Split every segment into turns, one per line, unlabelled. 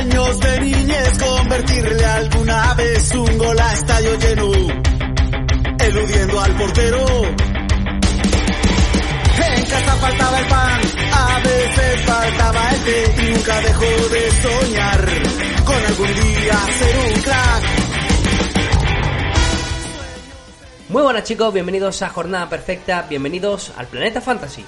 Sueños de niñez, convertirle alguna vez un gol a estadio lleno, eludiendo al portero. En casa faltaba el pan, a veces faltaba el té y nunca dejó de soñar con algún día ser un crack.
Muy buenas chicos, bienvenidos a Jornada Perfecta, bienvenidos al Planeta Fantasy.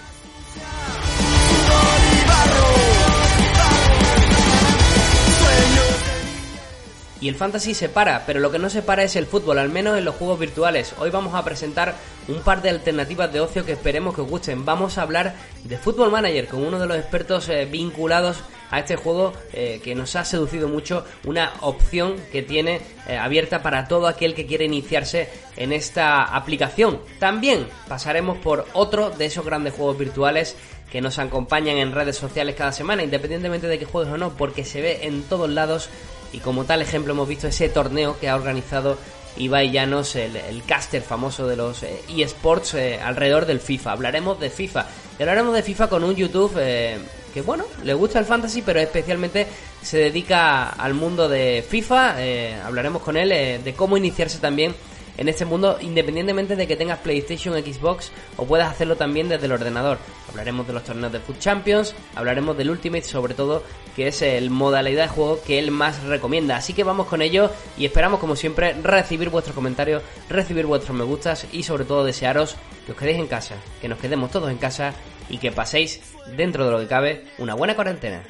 Y el fantasy se para, pero lo que no se para es el fútbol, al menos en los juegos virtuales. Hoy vamos a presentar un par de alternativas de ocio que esperemos que os gusten. Vamos a hablar de Football Manager con uno de los expertos eh, vinculados a este juego eh, que nos ha seducido mucho, una opción que tiene eh, abierta para todo aquel que quiere iniciarse en esta aplicación. También pasaremos por otro de esos grandes juegos virtuales que nos acompañan en redes sociales cada semana, independientemente de que juegues o no, porque se ve en todos lados y como tal ejemplo hemos visto ese torneo que ha organizado Ibai Llanos, el, caster famoso de los eh, eSports eh, alrededor del FIFA. Hablaremos de FIFA. Y hablaremos de FIFA con un YouTube eh, que, bueno, le gusta el fantasy, pero especialmente se dedica al mundo de FIFA. hablaremos con él de cómo iniciarse también en este mundo, independientemente de que tengas PlayStation, Xbox o puedas hacerlo también desde el ordenador. Hablaremos de los torneos de Foot Champions, hablaremos del Ultimate sobre todo, que es el modalidad de juego que él más recomienda. Así que vamos con ello y esperamos como siempre recibir vuestros comentarios, recibir vuestros me gustas y sobre todo desearos que os quedéis en casa, que nos quedemos todos en casa y que paséis dentro de lo que cabe una buena cuarentena.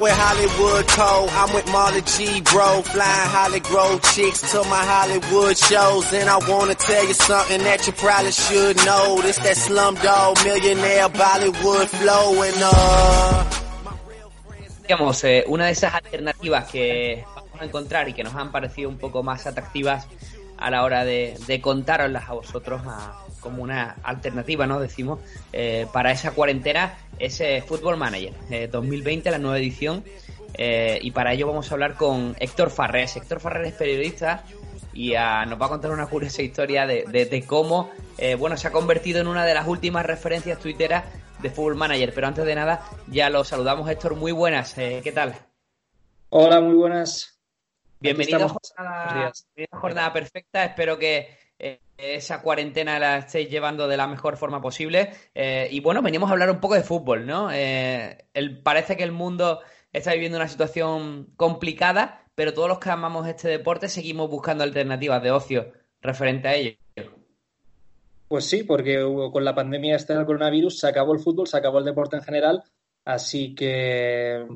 With Hollywood. I'm with Marley G, bro. Flying Hollywood chicks to my Hollywood shows. And I wanna tell you something that you probably should know. This that Millionaire Bollywood.
Digamos, eh, una de esas alternativas que vamos a encontrar y que nos han parecido un poco más atractivas a la hora de, de a vosotros a, como una alternativa, ¿no? Decimos, eh, para esa cuarentena, ese Football Manager 2020, eh, la nueva edición. Eh, y para ello vamos a hablar con Héctor Farrés. Héctor Farrés es periodista y ah, nos va a contar una curiosa historia de, cómo, bueno, se ha convertido en una de las últimas referencias tuiteras de Football Manager. Pero antes de nada, ya lo saludamos, Héctor. Muy buenas, ¿qué tal?
Hola, muy buenas.
Bienvenido a jornada perfecta. Espero que esa cuarentena la estéis llevando de la mejor forma posible. Eh, y bueno, venimos a hablar un poco de fútbol, ¿no? Eh, parece que el mundo está viviendo una situación complicada, pero todos los que amamos este deporte seguimos buscando alternativas de ocio referente a ello.
Pues sí, porque con la pandemia esta del coronavirus se acabó el fútbol, se acabó el deporte en general, así que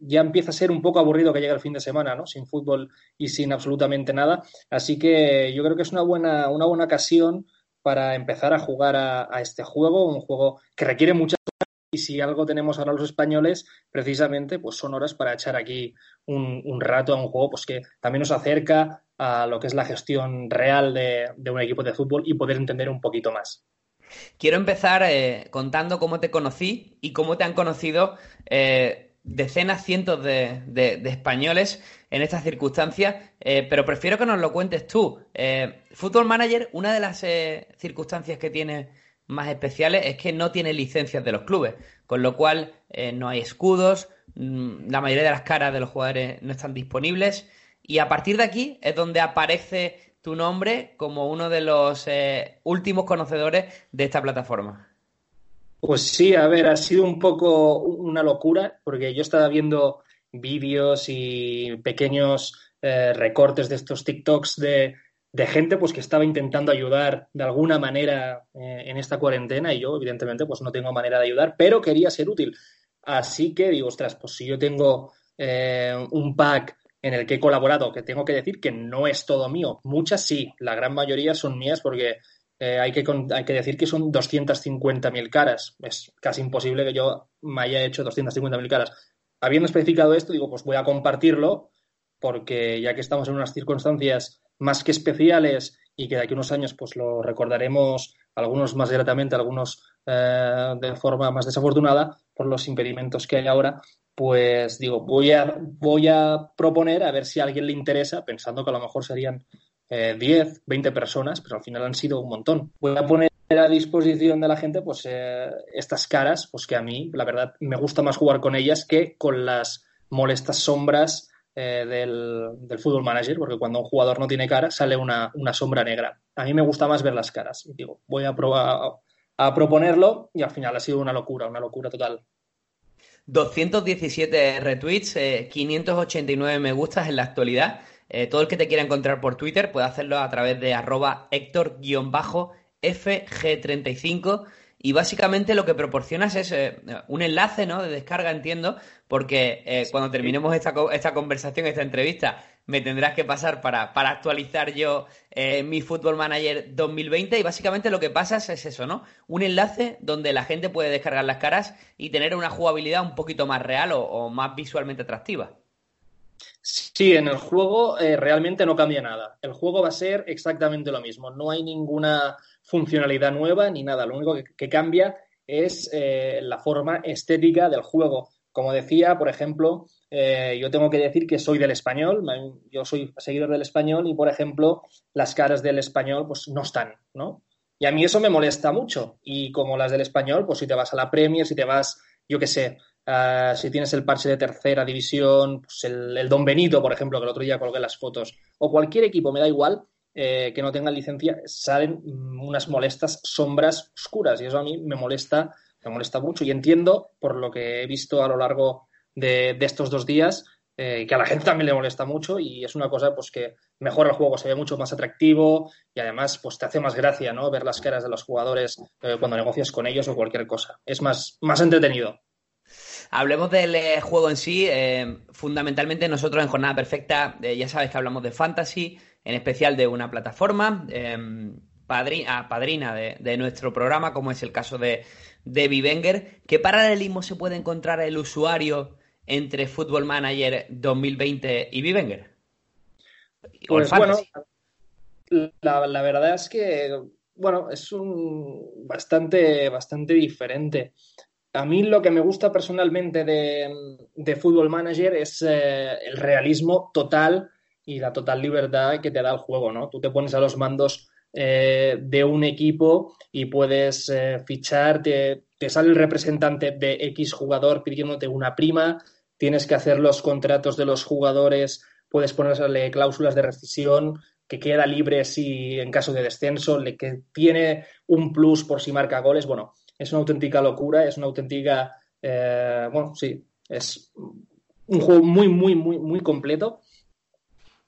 ya empieza a ser un poco aburrido que llegue el fin de semana, ¿no? Sin fútbol y sin absolutamente nada. Así que yo creo que es una buena, una buena ocasión para empezar a jugar a, este juego, un juego que requiere muchas y si algo tenemos ahora los españoles, precisamente, pues son horas para echar aquí un, rato a un juego pues que también nos acerca a lo que es la gestión real de, un equipo de fútbol y poder entender un poquito más.
Quiero empezar eh, contando cómo te conocí y cómo te han conocido eh, decenas, cientos de, de, españoles en estas circunstancias, eh, pero prefiero que nos lo cuentes tú. Eh, Football Manager, una de las eh, circunstancias que tiene más especiales es que no tiene licencias de los clubes, con lo cual no hay escudos, mm, la mayoría de las caras de los jugadores no están disponibles y a partir de aquí es donde aparece tu nombre como uno de los últimos conocedores de esta plataforma.
Pues sí, a ver, ha sido un poco una locura, porque yo estaba viendo vídeos y pequeños eh, recortes de estos TikToks de, de, gente pues que estaba intentando ayudar de alguna manera eh, en esta cuarentena y yo evidentemente pues no tengo manera de ayudar, pero quería ser útil. Así que digo, ostras, pues si yo tengo un pack en el que he colaborado, que tengo que decir que no es todo mío. Muchas sí, la gran mayoría son mías porque eh, hay, que, hay que decir que son 250.000 caras. Es casi imposible que yo me haya hecho 250.000 caras. Habiendo especificado esto, digo, pues voy a compartirlo porque ya que estamos en unas circunstancias más que especiales y que de aquí a unos años pues lo recordaremos algunos más gratamente, algunos eh, de forma más desafortunada por los impedimentos que hay ahora, pues digo, voy a, voy a proponer a ver si a alguien le interesa, pensando que a lo mejor serían 10, eh, 20 personas, pero al final han sido un montón. Voy a poner a disposición de la gente pues eh, estas caras, pues que a mí, la verdad, me gusta más jugar con ellas que con las molestas sombras eh, del, del fútbol manager, porque cuando un jugador no tiene cara sale una, una, sombra negra. A mí me gusta más ver las caras. Digo, voy a, probar, a proponerlo y al final ha sido una locura, una locura total.
217 retweets, 589 eh, me gustas en la actualidad. Eh, todo el que te quiera encontrar por Twitter puede hacerlo a través de arroba Héctor-FG35 y básicamente lo que proporcionas es eh, un enlace ¿no? de descarga, entiendo, porque cuando terminemos esta, esta conversación, esta entrevista, me tendrás que pasar para, actualizar yo eh, mi Football Manager 2020 y básicamente lo que pasa es eso, ¿no? Un enlace donde la gente puede descargar las caras y tener una jugabilidad un poquito más real o, más visualmente atractiva.
Sí, en el juego eh, realmente no cambia nada. El juego va a ser exactamente lo mismo. No hay ninguna funcionalidad nueva ni nada. Lo único que, cambia es eh, la forma estética del juego. Como decía, por ejemplo, eh, yo tengo que decir que soy del español, yo soy seguidor del español y, por ejemplo, las caras del español pues no están, ¿no? Y a mí eso me molesta mucho. Y como las del español, pues si te vas a la Premier, si te vas, yo qué sé, si tienes el parche de tercera división, pues el, Don Benito, por ejemplo, que el otro día colgué las fotos, o cualquier equipo, me da igual, eh, que no tenga licencia, salen unas molestas sombras oscuras. Y eso a mí me molesta, me molesta mucho. Y entiendo, por lo que he visto a lo largo de, estos dos días, eh, que a la gente también le molesta mucho y es una cosa pues que mejora el juego, se ve mucho más atractivo y además pues te hace más gracia, ¿no? Ver las caras de los jugadores eh, cuando negocias con ellos o cualquier cosa. Es más, más entretenido.
Hablemos del eh, juego en sí. fundamentalmente nosotros en Jornada Perfecta ya sabes que hablamos de fantasy, en especial de una plataforma padrina, padrina de, de, nuestro programa, como es el caso de, de Vivenger. ¿Qué paralelismo se puede encontrar el usuario entre Football Manager 2020 y Vivenger?
Pues bueno, la, verdad es que, bueno, es un bastante, bastante diferente. A mí lo que me gusta personalmente de, de Football Manager es eh, el realismo total y la total libertad que te da el juego, ¿no? Tú te pones a los mandos eh, de un equipo y puedes eh, fichar, te, sale el representante de X jugador pidiéndote una prima, tienes que hacer los contratos de los jugadores, puedes ponerle cláusulas de rescisión, que queda libre si en caso de descenso, que tiene un plus por si marca goles. Bueno, es una auténtica locura, es una auténtica, eh, bueno, sí, es un juego muy, muy, muy, muy completo.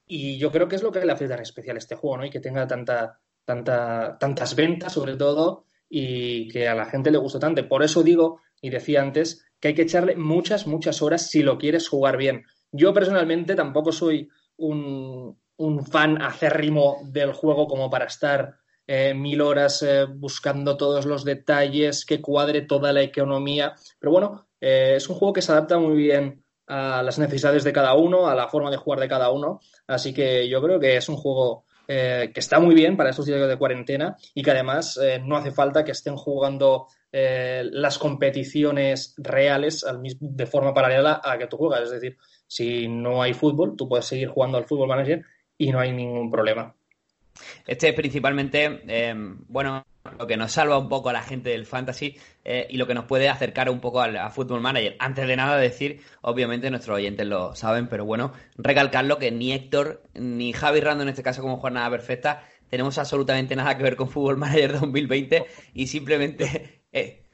Y yo creo que es lo que le hace tan especial este juego, ¿no? Y que tenga tanta, tanta, tantas ventas sobre todo y que a la gente le gusta tanto. Por eso digo, y decía antes, que hay que echarle muchas, muchas horas si lo quieres jugar bien. Yo personalmente tampoco soy un, un fan acérrimo del juego como para estar eh, mil horas eh, buscando todos los detalles, que cuadre toda la economía. Pero bueno, eh, es un juego que se adapta muy bien a las necesidades de cada uno, a la forma de jugar de cada uno. Así que yo creo que es un juego eh, que está muy bien para estos días de cuarentena y que además eh, no hace falta que estén jugando las competiciones reales de forma paralela a que tú juegas. Es decir, si no hay fútbol, tú puedes seguir jugando al fútbol manager y no hay ningún problema.
Este es principalmente, bueno, lo que nos salva un poco a la gente del fantasy eh, y lo que nos puede acercar un poco al a Football Manager. Antes de nada decir, obviamente nuestros oyentes lo saben, pero bueno, recalcarlo que ni Héctor ni Javi Rando en este caso como jornada perfecta tenemos absolutamente nada que ver con Football Manager 2020 y simplemente eh,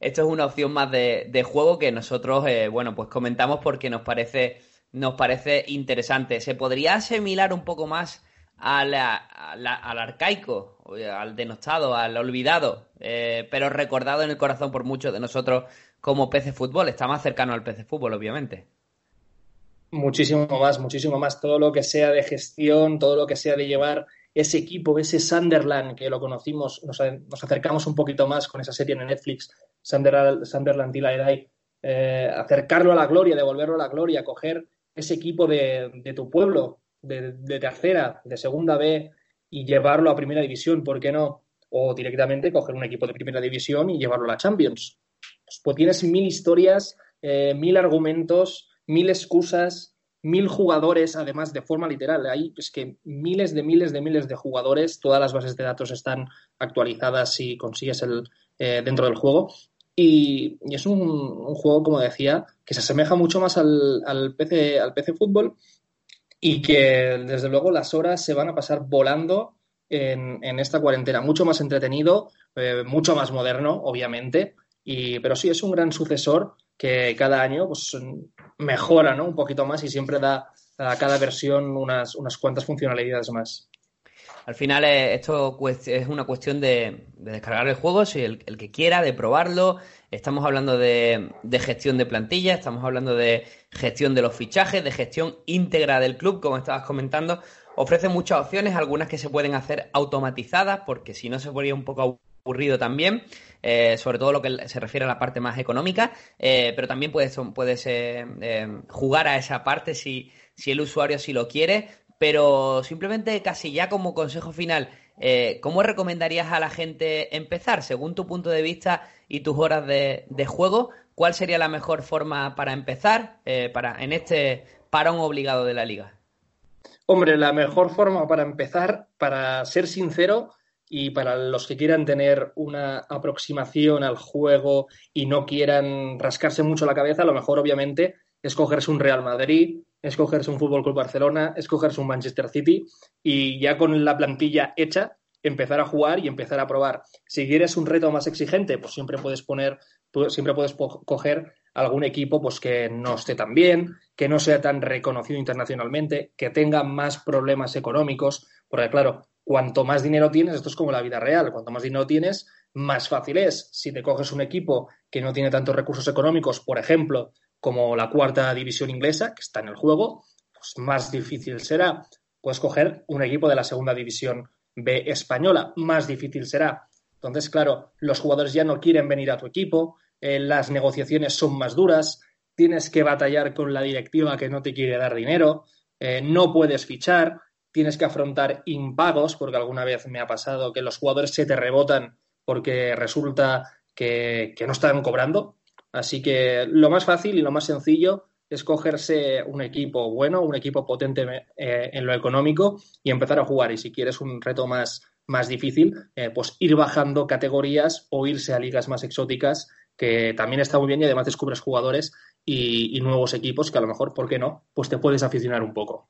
esto es una opción más de, juego que nosotros, eh, bueno, pues comentamos porque nos parece, nos parece interesante. Se podría asimilar un poco más al, al arcaico, al denostado, al olvidado, eh, pero recordado en el corazón por muchos de nosotros como PC Fútbol. Está más cercano al PC Fútbol, obviamente.
Muchísimo más, muchísimo más. Todo lo que sea de gestión, todo lo que sea de llevar ese equipo, ese Sunderland que lo conocimos, nos, acercamos un poquito más con esa serie en Netflix, Sunderland, Sunderland y eh, acercarlo a la gloria, devolverlo a la gloria, coger ese equipo de, tu pueblo, de, tercera, de segunda B y llevarlo a primera división, ¿por qué no? O directamente coger un equipo de primera división y llevarlo a la Champions. Pues, tienes mil historias, eh, mil argumentos, mil excusas, mil jugadores, además de forma literal. Hay es que miles de miles de miles de jugadores, todas las bases de datos están actualizadas si consigues el eh, dentro del juego. Y, es un, juego, como decía, que se asemeja mucho más al, al, PC, al PC Fútbol y que desde luego las horas se van a pasar volando en, en esta cuarentena. Mucho más entretenido, eh, mucho más moderno, obviamente. Y, pero sí, es un gran sucesor que cada año pues, mejora ¿no? un poquito más y siempre da a cada versión unas, unas cuantas funcionalidades más.
Al final eh, esto es una cuestión de, descargar el juego, si el, que quiera, de probarlo. Estamos hablando de, gestión de plantilla, estamos hablando de gestión de los fichajes, de gestión íntegra del club, como estabas comentando. Ofrece muchas opciones, algunas que se pueden hacer automatizadas, porque si no se ponía un poco aburrido también, eh, sobre todo lo que se refiere a la parte más económica, eh, pero también puedes, puedes jugar a esa parte si, si el usuario sí lo quiere, pero simplemente casi ya como consejo final, ¿cómo recomendarías a la gente empezar? Según tu punto de vista y tus horas de, juego, ¿cuál sería la mejor forma para empezar para, en este parón obligado de la liga?
Hombre, la mejor forma para empezar, para ser sincero, y para los que quieran tener una aproximación al juego y no quieran rascarse mucho la cabeza, lo mejor obviamente es cogerse un Real Madrid, escogerse un Fútbol Club Barcelona, escogerse un Manchester City y ya con la plantilla hecha empezar a jugar y empezar a probar. Si quieres un reto más exigente, pues siempre puedes poner, siempre puedes coger algún equipo pues que no esté tan bien, que no sea tan reconocido internacionalmente, que tenga más problemas económicos, porque claro, cuanto más dinero tienes, esto es como la vida real, cuanto más dinero tienes, más fácil es. Si te coges un equipo que no tiene tantos recursos económicos, por ejemplo, como la cuarta división inglesa, que está en el juego, pues más difícil será. Puedes coger un equipo de la segunda división B española, más difícil será. Entonces, claro, los jugadores ya no quieren venir a tu equipo, eh, las negociaciones son más duras, tienes que batallar con la directiva que no te quiere dar dinero, eh, no puedes fichar, tienes que afrontar impagos, porque alguna vez me ha pasado que los jugadores se te rebotan porque resulta que, no están cobrando. Así que lo más fácil y lo más sencillo es cogerse un equipo bueno, un equipo potente eh, en lo económico y empezar a jugar. Y si quieres un reto más, más difícil, eh, pues ir bajando categorías o irse a ligas más exóticas, que también está muy bien y además descubres jugadores y, nuevos equipos que a lo mejor, ¿por qué no? Pues te puedes aficionar un poco.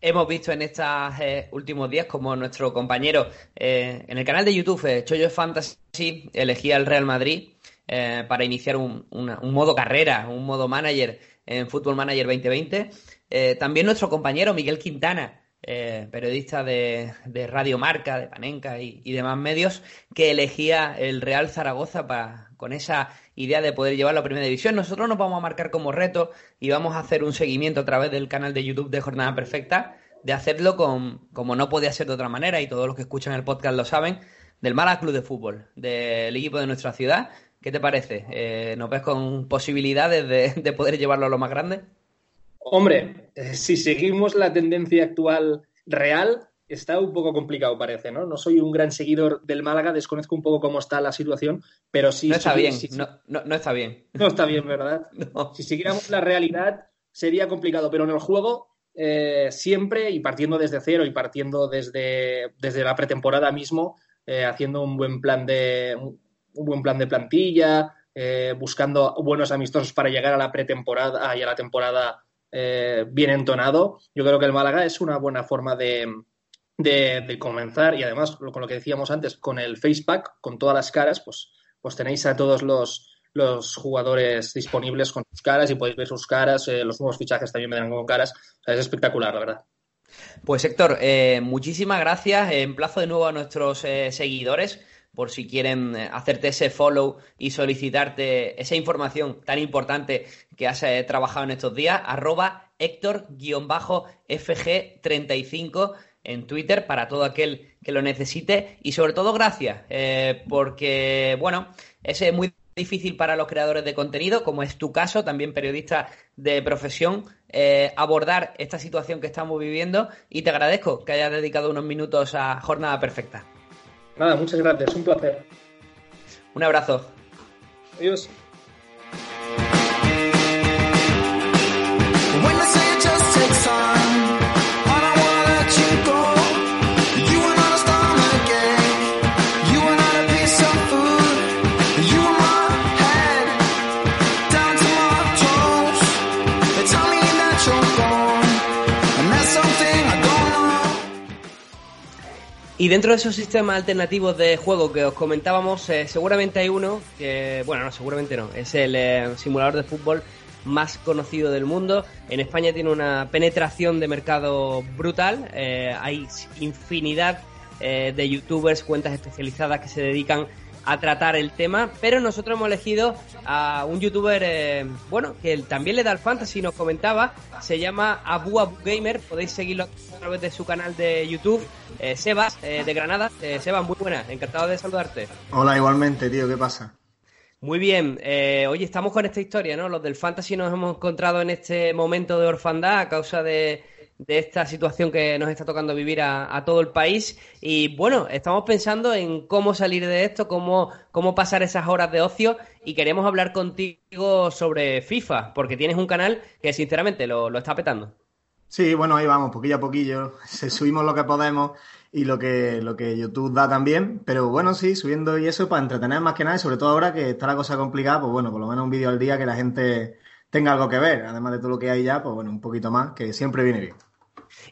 Hemos visto en estos eh, últimos días como nuestro compañero en el canal de YouTube, Choyo Fantasy, elegía el Real Madrid para iniciar un, modo carrera, un modo manager en Football Manager 2020. también nuestro compañero Miguel Quintana, periodista de, Radio Marca, de Panenca y, demás medios, que elegía el Real Zaragoza con esa idea de poder llevarlo a primera división. Nosotros nos vamos a marcar como reto y vamos a hacer un seguimiento a través del canal de YouTube de Jornada Perfecta, de hacerlo con, como no podía ser de otra manera, y todos los que escuchan el podcast lo saben, del Mala Club de Fútbol, del equipo de nuestra ciudad. ¿Qué te parece? Eh, ¿Nos ves con posibilidades de, poder llevarlo a lo más grande?
Hombre, eh, si seguimos la tendencia actual real, está un poco complicado, parece, ¿no? No soy un gran seguidor del Málaga, desconozco un poco cómo está la situación, pero sí...
No está bien, no, no, está bien.
No está bien, ¿verdad? Si siguiéramos la realidad, sería complicado, pero en el juego, eh, siempre, y partiendo desde cero y partiendo desde, desde la pretemporada mismo, eh, haciendo un buen plan de un, buen plan de plantilla, eh, buscando buenos amistosos para llegar a la pretemporada y a la temporada bien entonado. Yo creo que el Málaga es una buena forma de, de, comenzar y además con lo que decíamos antes, con el facepack, con todas las caras, pues, pues tenéis a todos los, los jugadores disponibles con sus caras y podéis ver sus caras, los nuevos fichajes también vendrán con caras. es espectacular, la verdad.
Pues Héctor, eh, muchísimas gracias. Emplazo de nuevo a nuestros eh, seguidores por si quieren eh, hacerte ese follow y solicitarte esa información tan importante que has trabajado en estos días. Arroba Héctor-FG35 en Twitter para todo aquel que lo necesite. Y sobre todo, gracias, porque, bueno, ese es muy difícil para los creadores de contenido, como es tu caso, también periodista de profesión, eh, abordar esta situación que estamos viviendo y te agradezco que hayas dedicado unos minutos a Jornada Perfecta.
Nada, muchas gracias, un placer.
Un abrazo.
Adiós.
Y dentro de esos sistemas alternativos de juego que os comentábamos, eh, seguramente hay uno que, bueno, no, seguramente no, es el eh, simulador de fútbol más conocido del mundo. En España tiene una penetración de mercado brutal, eh, hay infinidad de youtubers, cuentas especializadas que se dedican a tratar el tema, pero nosotros hemos elegido a un youtuber, eh, bueno, que también le da al fantasy, nos comentaba, se llama Abu Abu Gamer, podéis seguirlo a través de su canal de YouTube, eh, Sebas, eh, de Granada. Sebas, muy buena, encantado de saludarte.
Hola, igualmente, tío, ¿qué pasa?
Muy bien, hoy estamos con esta historia, ¿no? Los del fantasy nos hemos encontrado en este momento de orfandad a causa de de esta situación que nos está tocando vivir a, todo el país. Y bueno, estamos pensando en cómo salir de esto, cómo, cómo pasar esas horas de ocio y queremos hablar contigo sobre FIFA, porque tienes un canal que sinceramente lo, lo está petando.
Sí, bueno, ahí vamos, poquillo a poquillo. Se subimos lo que podemos y lo que, lo que YouTube da también. Pero bueno, sí, subiendo y eso para entretener más que nada y sobre todo ahora que está la cosa complicada, pues bueno, por lo menos un vídeo al día que la gente tenga algo que ver, además de todo lo que hay ya, pues bueno, un poquito más, que siempre viene bien.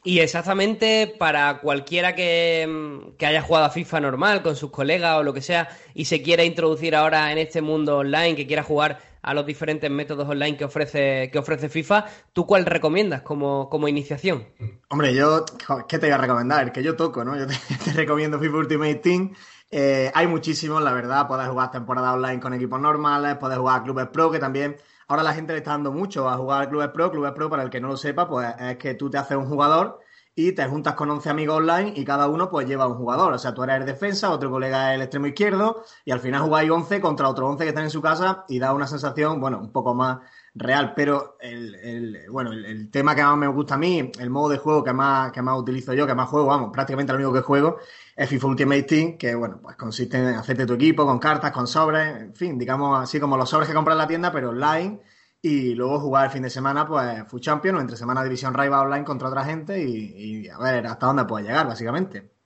Y exactamente para cualquiera que, haya jugado a FIFA normal con sus colegas o lo que sea y se quiera introducir ahora en este mundo online, que quiera jugar a los diferentes métodos online que ofrece, que ofrece FIFA, ¿tú cuál recomiendas como, iniciación?
Hombre, yo, ¿qué te voy a recomendar? El que yo toco, ¿no? Yo te, recomiendo FIFA Ultimate Team. Eh, hay muchísimos, la verdad. Puedes jugar temporada online con equipos normales, puedes jugar a clubes pro, que también Ahora la gente le está dando mucho a jugar Clubes Pro. Clubes Pro, para el que no lo sepa, pues es que tú te haces un jugador y te juntas con 11 amigos online y cada uno pues lleva un jugador. O sea, tú eres el defensa, otro colega es el extremo izquierdo y al final jugáis 11 contra otro 11 que están en su casa y da una sensación, bueno, un poco más real. Pero el, bueno, el, tema que más me gusta a mí, el modo de juego que más, que más utilizo yo, que más juego, vamos, prácticamente lo único que juego, es FIFA Ultimate Team, que bueno, pues consiste en hacerte tu equipo con cartas, con sobres, en fin, digamos así como los sobres que compras en la tienda, pero online. Y luego jugar el fin de semana, pues, Food Champion o entre semana División Rival Online contra otra gente y, a ver hasta dónde puede llegar, básicamente.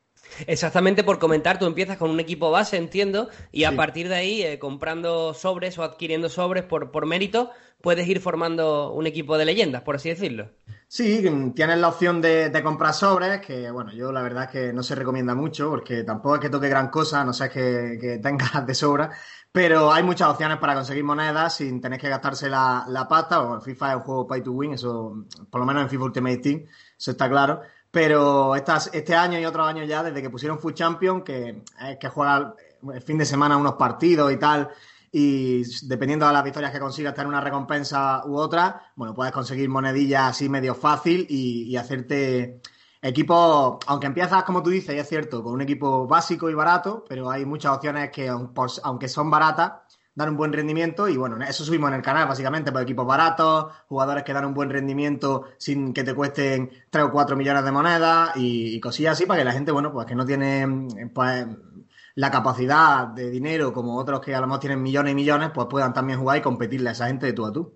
Exactamente por comentar, tú empiezas con un equipo base, entiendo, y a partir de ahí, eh, comprando sobres o adquiriendo sobres por, por mérito, puedes ir formando un equipo de leyendas, por así decirlo.
Sí, tienes la opción de, comprar sobres, que bueno, yo la verdad es que no se recomienda mucho, porque tampoco es que toque gran cosa, no sé que, que tengas de sobra, pero hay muchas opciones para conseguir monedas sin tener que gastarse la, la pasta, o FIFA es un juego pay to win, eso, por lo menos en FIFA Ultimate Team, eso está claro. Pero este año y otros años ya, desde que pusieron Food Champion, que es que juega el fin de semana unos partidos y tal, y dependiendo de las victorias que consigas tener una recompensa u otra, bueno, puedes conseguir monedillas así medio fácil y, hacerte equipo, aunque empiezas, como tú dices, y es cierto, con un equipo básico y barato, pero hay muchas opciones que, aunque son baratas, dan un buen rendimiento y bueno, eso subimos en el canal básicamente, por equipos baratos, jugadores que dan un buen rendimiento sin que te cuesten 3 o 4 millones de monedas y, y cosillas así para que la gente, bueno, pues que no tiene pues la capacidad de dinero, como otros que a lo mejor tienen millones y millones, pues puedan también jugar y competirle a esa gente de tú a tú.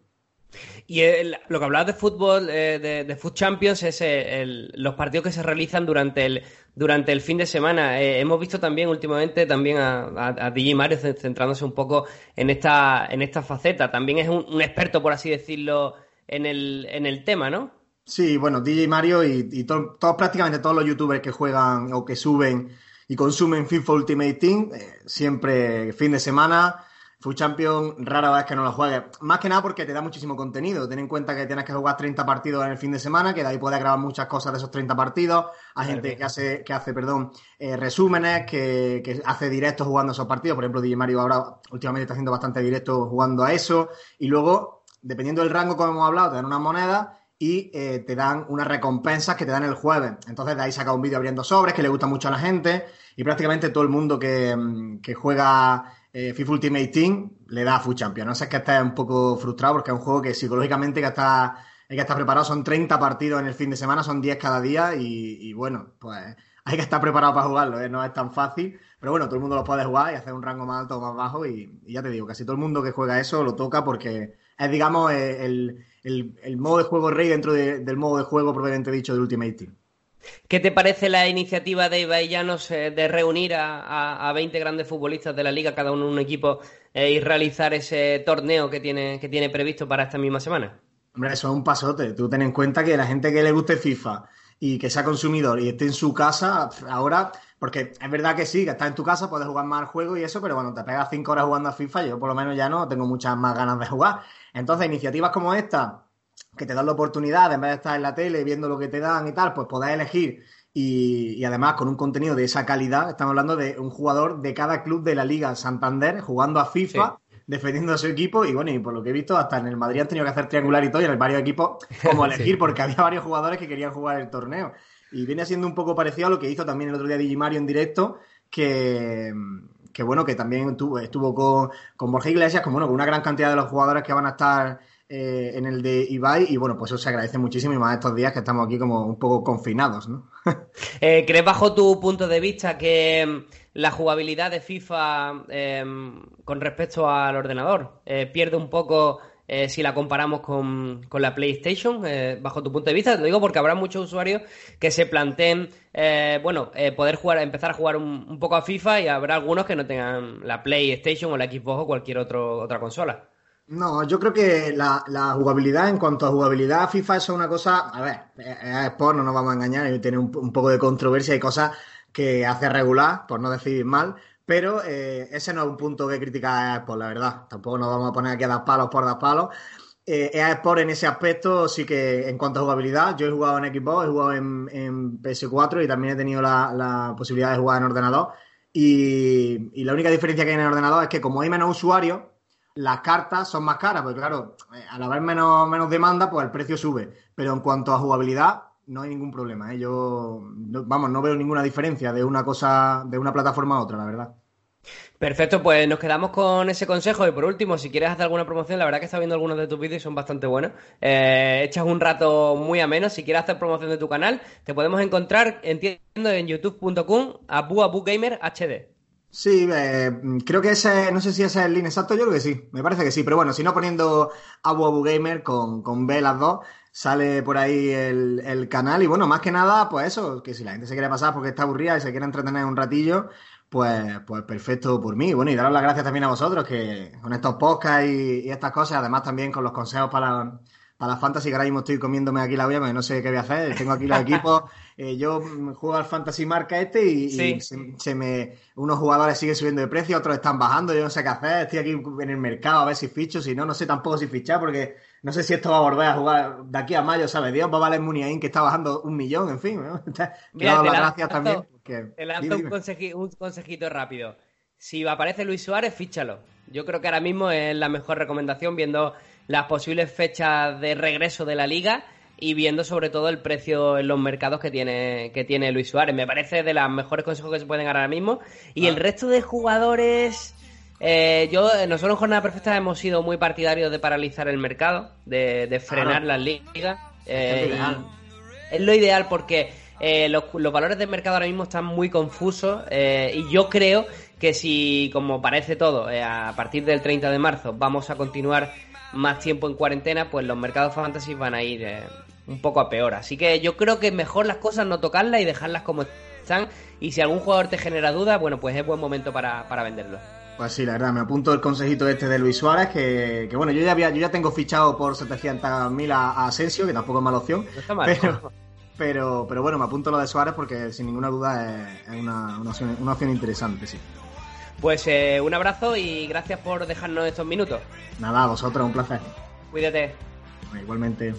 Y lo que hablabas de fútbol, eh, de, Food Champions, es eh, los partidos que se realizan durante el, durante el fin de semana. Eh, hemos visto también últimamente también a, a, Mario centrándose un poco en esta, en esta faceta. También es un, experto, por así decirlo, en el, en el tema, ¿no?
Sí, bueno, DJ Mario y, todos, prácticamente todos los youtubers que juegan o que suben y consumen FIFA Ultimate Team, siempre fin de semana Food Champion rara vez que no lo juegues. Más que nada porque te da muchísimo contenido. Ten en cuenta que tienes que jugar 30 partidos en el fin de semana, que de ahí puedes grabar muchas cosas de esos 30 partidos. Hay gente que hace, que hace perdón, eh, resúmenes, que, hace directos jugando esos partidos. Por ejemplo, DJ Mario ahora últimamente está haciendo bastante directos jugando a eso. Y luego, dependiendo del rango, como hemos hablado, te dan una moneda y eh, te dan unas recompensas que te dan el jueves. Entonces de ahí saca un vídeo abriendo sobres que le gusta mucho a la gente y prácticamente todo el mundo que, que juega eh, FIFA Ultimate Team le da a Food Champions. No sé, es que estés un poco frustrado porque es un juego que psicológicamente que está, hay que estar preparado. Son 30 partidos en el fin de semana, son 10 cada día y, bueno, pues hay que estar preparado para jugarlo, ¿eh? no es tan fácil. Pero bueno, todo el mundo lo puede jugar y hacer un rango más alto o más bajo y, ya te digo, casi todo el mundo que juega eso lo toca porque es, digamos, el, modo de juego rey dentro del modo de juego propiamente dicho de Ultimate Team.
¿Qué te parece la iniciativa de Ibai Llanos eh, de reunir a, 20 grandes futbolistas de la liga, cada uno en un equipo, eh, y realizar ese torneo que tiene, que tiene previsto para esta misma semana?
Hombre, eso es un pasote. Tú ten en cuenta que la gente que le guste FIFA y que sea consumidor y esté en su casa, ahora, porque es verdad que sí, que estás en tu casa, puedes jugar más al juego y eso, pero bueno, te pegas 5 horas jugando a FIFA, yo por lo menos ya no tengo muchas más ganas de jugar. Entonces, iniciativas como esta, que te dan la oportunidad, en vez de estar en la tele viendo lo que te dan y tal, pues poder elegir y, además con un contenido de esa calidad, estamos hablando de un jugador de cada club de la Liga Santander jugando a FIFA. defendiendo a su equipo y bueno, y por lo que he visto, hasta en el Madrid han tenido que hacer triangular y todo, y en varios equipos como elegir, porque había varios jugadores que querían jugar el torneo. Y viene siendo un poco parecido a lo que hizo también el otro día Digimario en directo, que, que bueno, que también estuvo, estuvo con, con Borja Iglesias, con, bueno, con una gran cantidad de los jugadores que van a estar eh, en el de Ibai y bueno, pues eso se agradece muchísimo y más estos días que estamos aquí como un poco confinados, ¿no?
Eh, ¿Crees bajo tu punto de vista que mm, la jugabilidad de FIFA em, con respecto al ordenador eh, pierde un poco si la comparamos con, la PlayStation, bajo tu punto de vista. Te digo porque habrá muchos usuarios que se planteen, bueno, poder jugar, empezar a jugar un, poco a FIFA y habrá algunos que no tengan la PlayStation o la Xbox o cualquier otro, otra consola.
No, yo creo que la, jugabilidad, en cuanto a jugabilidad, FIFA es una cosa, a ver, es Sport, no nos vamos a engañar, tiene un, poco de controversia y cosas que hace regular, por no decir mal, pero eh, ese no es un punto que critica a Sport, la verdad. Tampoco nos vamos a poner aquí a dar palos por dar palos. Eh, Sport en ese aspecto sí que en cuanto a jugabilidad, yo he jugado en Xbox, he jugado en, PS4 y también he tenido la, posibilidad de jugar en ordenador. Y, y la única diferencia que hay en el ordenador es que como hay menos usuarios, las cartas son más caras, porque claro, eh, al haber menos, menos demanda, pues el precio sube. Pero en cuanto a jugabilidad, no hay ningún problema. ¿eh? Yo, vamos, no veo ninguna diferencia de una cosa, de una plataforma a otra, la verdad.
Perfecto, pues nos quedamos con ese consejo. Y por último, si quieres hacer alguna promoción, la verdad que está viendo algunos de tus vídeos y son bastante buenos. Eh, echas un rato muy ameno. Si quieres hacer promoción de tu canal, te podemos encontrar, entiendo, en youtube.com a Gamer HD.
Sí, eh, creo que ese, no sé si ese es el link exacto, yo creo que sí, me parece que sí, pero bueno, si no poniendo Abu Abu Gamer con, con B las dos, sale por ahí el, canal y bueno, más que nada, pues eso, que si la gente se quiere pasar porque está aburrida y se quiere entretener un ratillo, pues, pues perfecto por mí. Bueno, y daros las gracias también a vosotros que con estos podcasts y estas cosas, además también con los consejos para, para la fantasy, que ahora mismo estoy comiéndome aquí la olla, porque no sé qué voy a hacer. Tengo aquí los equipos. Eh, yo juego al fantasy marca este y, se, me, unos jugadores siguen subiendo de precio, otros están bajando. Yo no sé qué hacer. Estoy aquí en el mercado a ver si ficho. Si no, no sé tampoco si fichar, porque no sé si esto va a volver a jugar de aquí a mayo, ¿sabes? Dios va a valer Muniain que está bajando un millón, en fin. ¿no?
Mira, las gracias también. te lanzo un, un consejito rápido. Si aparece Luis Suárez, fíchalo. Yo creo que ahora mismo es la mejor recomendación viendo las posibles fechas de regreso de la liga y viendo sobre todo el precio en los mercados que tiene, que tiene Luis Suárez. Me parece de los mejores consejos que se pueden dar ahora mismo. Y el resto de jugadores, eh, yo, nosotros en Jornada Perfecta hemos sido muy partidarios de paralizar el mercado, de, frenar las ligas. Eh, es lo ideal porque eh, los, valores del mercado ahora mismo están muy confusos y yo creo que si, como parece todo, eh, a partir del 30 de marzo vamos a continuar más tiempo en cuarentena, pues los mercados fantasy van a ir eh, un poco a peor. Así que yo creo que es mejor las cosas no tocarlas y dejarlas como están. Y si algún jugador te genera dudas, bueno, pues es buen momento para, para venderlo.
Pues sí, la verdad, me apunto el consejito este de Luis Suárez, que, bueno, yo ya había, yo ya tengo fichado por 700.000 a, a Asensio, que tampoco es mala opción.
No está mal.
Pero, pero, pero bueno, me apunto lo de Suárez porque sin ninguna duda es, es una, una, opción, una opción interesante, sí.
Pues eh, un abrazo y gracias por dejarnos estos minutos.
Nada, a vosotros, un placer.
Cuídate.
Igualmente.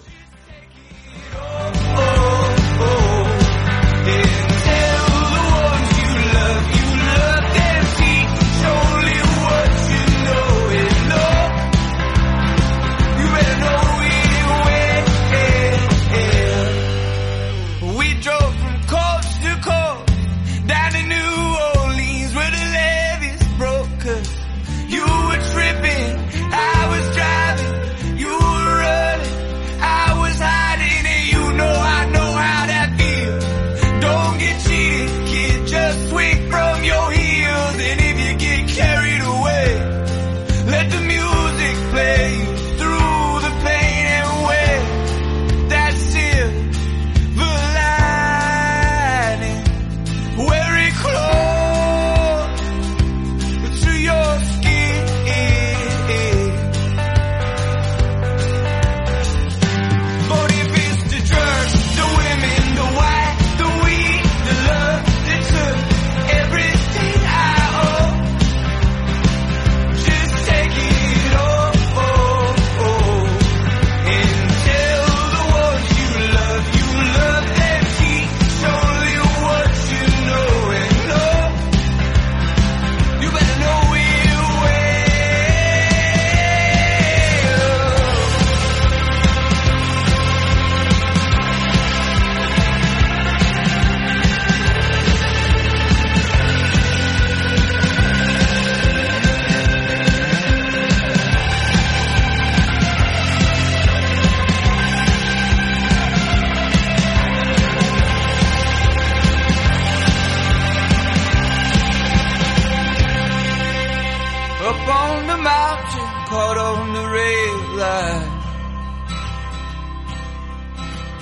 Up on the mountain, caught on the rail line.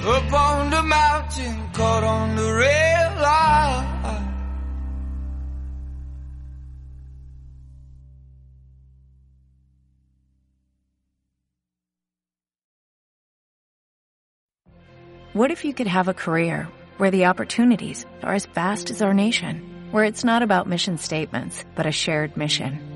Up on the mountain, caught on the rail line.
What if you could have a career where the opportunities are as vast as our nation, where it's not about mission statements, but a shared mission?